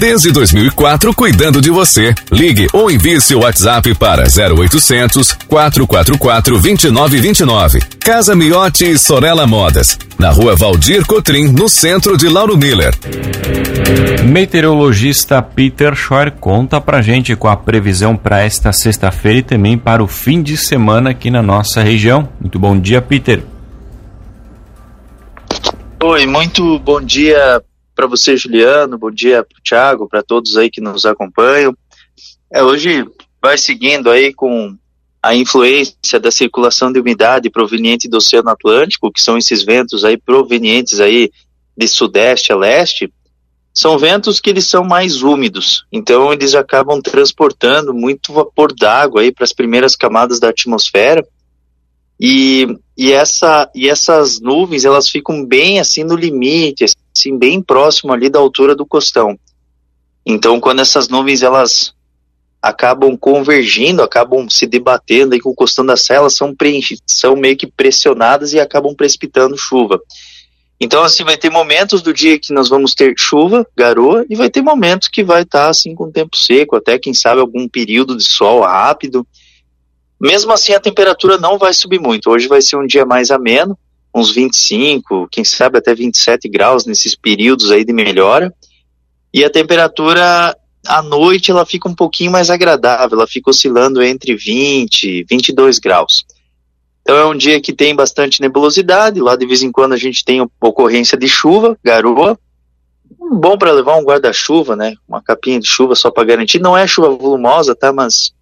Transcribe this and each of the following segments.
Desde 2004, cuidando de você. Ligue ou envie seu WhatsApp para 0800 444 2929. Casa Miotti e Sorella Modas. Na rua Valdir Cotrim, no centro de Lauro Miller. Meteorologista Peter Schor conta pra gente com a previsão para esta sexta-feira e também para o fim de semana aqui na nossa região. Muito bom dia, Peter. Oi, muito bom dia para você, Juliano, bom dia para o Thiago, para todos aí que nos acompanham. É, hoje vai seguindo aí com a influência da circulação de umidade proveniente do Oceano Atlântico, que são esses ventos aí provenientes aí de sudeste a leste, são ventos que eles são mais úmidos, então eles acabam transportando muito vapor d'água aí para as primeiras camadas da atmosfera, e, e, essa, e essas nuvens, elas ficam bem assim no limite, assim, bem próximo ali da altura do costão. Então, quando essas nuvens, elas acabam convergindo, acabam se debatendo aí com o costão da serra, são, são meio que pressionadas e acabam precipitando chuva. Então, assim, vai ter momentos do dia que nós vamos ter chuva, garoa, e vai ter momentos que vai estar, tá, assim, com tempo seco, até, quem sabe, algum período de sol rápido, mesmo assim, a temperatura não vai subir muito. Hoje vai ser um dia mais ameno, uns 25, quem sabe até 27 graus nesses períodos aí de melhora. E a temperatura à noite ela fica um pouquinho mais agradável, ela fica oscilando entre 20 e 22 graus. Então é um dia que tem bastante nebulosidade, lá de vez em quando a gente tem ocorrência de chuva, garoa. Bom para levar um guarda-chuva, né? Uma capinha de chuva só para garantir. Não é chuva volumosa, tá? Mas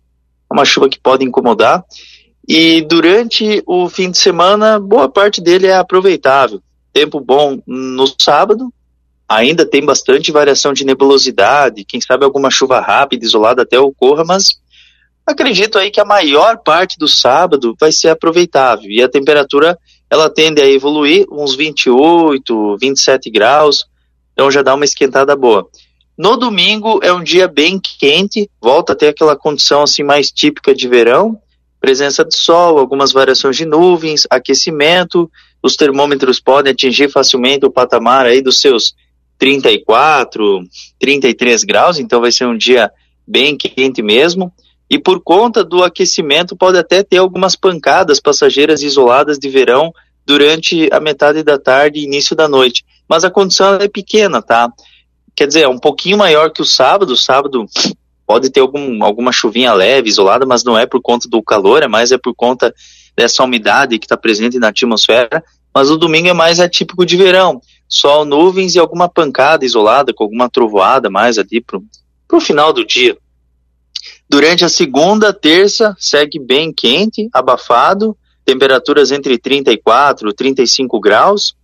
é uma chuva que pode incomodar. E durante o fim de semana, boa parte dele é aproveitável. Tempo bom no sábado, ainda tem bastante variação de nebulosidade, quem sabe alguma chuva rápida, isolada até ocorra, mas acredito aí que a maior parte do sábado vai ser aproveitável. E a temperatura, ela tende a evoluir uns 28, 27 graus, então já dá uma esquentada boa. No domingo é um dia bem quente, volta a ter aquela condição assim mais típica de verão, presença de sol, algumas variações de nuvens, aquecimento, os termômetros podem atingir facilmente o patamar aí dos seus 34, 33 graus, então vai ser um dia bem quente mesmo. E por conta do aquecimento pode até ter algumas pancadas passageiras isoladas de verão durante a metade da tarde e início da noite. Mas a condição é pequena, tá? Quer dizer, é um pouquinho maior que o sábado. O sábado pode ter algum, alguma chuvinha leve, isolada, mas não é por conta do calor, é mais é por conta dessa umidade que está presente na atmosfera. Mas o domingo é mais atípico de verão. Sol, nuvens e alguma pancada isolada, com alguma trovoada mais ali pro, pro final do dia. Durante a segunda, terça, segue bem quente, abafado, temperaturas entre 34 e 35 graus,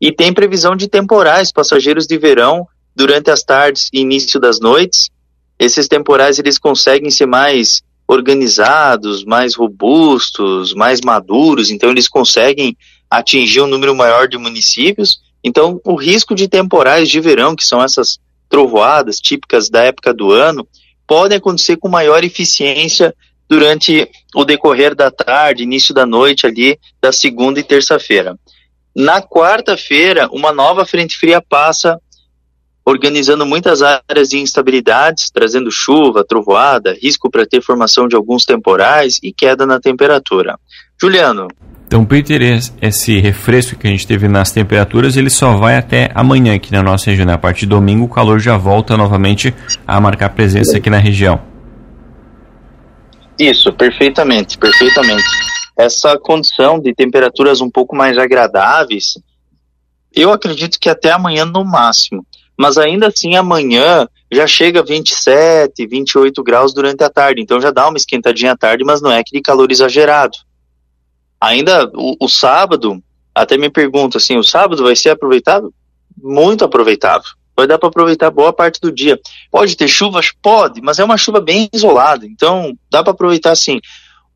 e tem previsão de temporais passageiros de verão durante as tardes e início das noites. Esses temporais eles conseguem ser mais organizados, mais robustos, mais maduros, então eles conseguem atingir um número maior de municípios. Então, o risco de temporais de verão, que são essas trovoadas típicas da época do ano, podem acontecer com maior eficiência durante o decorrer da tarde, início da noite ali da segunda e terça-feira. Na quarta-feira, uma nova frente fria passa organizando muitas áreas de instabilidades, trazendo chuva, trovoada, risco para ter formação de alguns temporais e queda na temperatura. Juliano. Então, Peter, esse refresco que a gente teve nas temperaturas, ele só vai até amanhã aqui na nossa região. Né? A partir de domingo, o calor já volta novamente a marcar presença aqui na região. Isso, perfeitamente, perfeitamente. Essa condição de temperaturas um pouco mais agradáveis, eu acredito que até amanhã no máximo mas ainda assim amanhã já chega a 27, 28 graus durante a tarde, então já dá uma esquentadinha à tarde, mas não é aquele calor exagerado. Ainda o, o sábado, até me pergunto assim, o sábado vai ser aproveitável? Muito aproveitável. Vai dar para aproveitar boa parte do dia. Pode ter chuvas? Pode, mas é uma chuva bem isolada, então dá para aproveitar sim.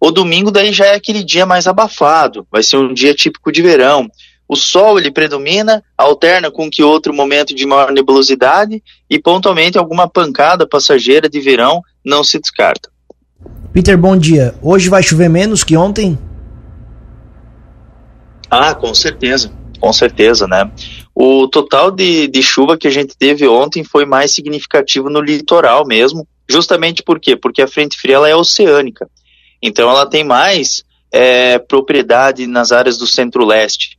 O domingo daí já é aquele dia mais abafado, vai ser um dia típico de verão o sol ele predomina, alterna com que outro momento de maior nebulosidade e pontualmente alguma pancada passageira de verão não se descarta. Peter, bom dia. Hoje vai chover menos que ontem? Ah, com certeza, com certeza, né? O total de, de chuva que a gente teve ontem foi mais significativo no litoral mesmo, justamente por quê? Porque a frente fria ela é oceânica, então ela tem mais é, propriedade nas áreas do centro-leste.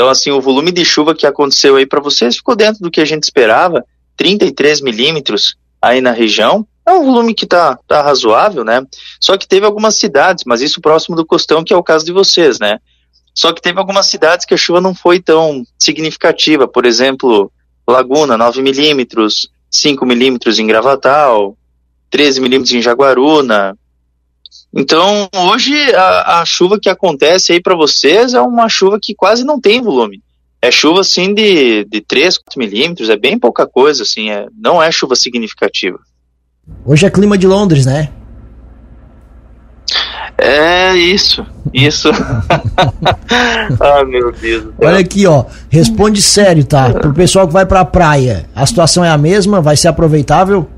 Então, assim, o volume de chuva que aconteceu aí para vocês ficou dentro do que a gente esperava, 33 milímetros aí na região. É um volume que tá, tá razoável, né? Só que teve algumas cidades, mas isso próximo do costão, que é o caso de vocês, né? Só que teve algumas cidades que a chuva não foi tão significativa, por exemplo, Laguna, 9 milímetros, 5 milímetros em Gravatal, 13 milímetros em Jaguaruna. Então, hoje, a, a chuva que acontece aí para vocês é uma chuva que quase não tem volume. É chuva, assim, de, de 3, 4 milímetros, é bem pouca coisa, assim, é, não é chuva significativa. Hoje é clima de Londres, né? É isso, isso. ah, meu Deus. Olha aqui, ó. Responde sério, tá? Pro pessoal que vai pra praia, a situação é a mesma? Vai ser aproveitável?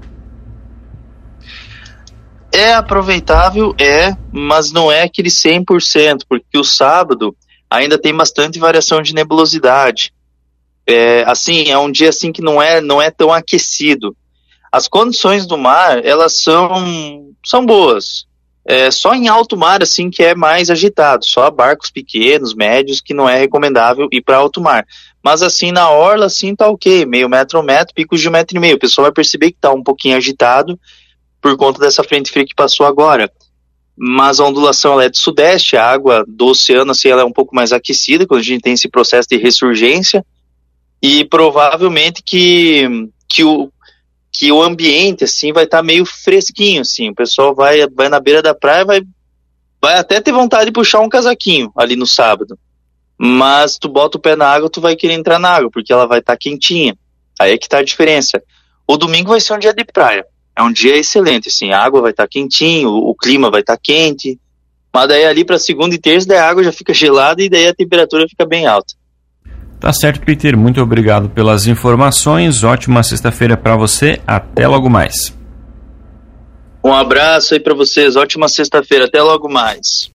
É aproveitável, é, mas não é aquele 100%, porque o sábado ainda tem bastante variação de nebulosidade. É, assim, é um dia assim que não é, não é tão aquecido. As condições do mar, elas são, são boas. É só em alto mar, assim, que é mais agitado. Só barcos pequenos, médios, que não é recomendável ir para alto mar. Mas, assim, na orla, assim, tá ok. Meio metro um metro, picos de um metro e meio. O pessoal vai perceber que tá um pouquinho agitado por conta dessa frente fria que passou agora. Mas a ondulação é de sudeste, a água do oceano, assim, ela é um pouco mais aquecida quando a gente tem esse processo de ressurgência. E provavelmente que, que o, que o ambiente assim vai estar tá meio fresquinho assim. O pessoal vai vai na beira da praia, vai vai até ter vontade de puxar um casaquinho ali no sábado. Mas tu bota o pé na água, tu vai querer entrar na água, porque ela vai estar tá quentinha. Aí é que tá a diferença. O domingo vai ser um dia de praia. É um dia excelente, assim, a água vai estar tá quentinho, o, o, clima vai estar tá quente. Mas daí ali para segunda e terça, daí a água já fica gelada e daí a temperatura fica bem alta. Tá certo, Peter. Muito obrigado pelas informações. Ótima sexta-feira para você. Até logo mais. Um abraço aí para vocês. Ótima sexta-feira. Até logo mais.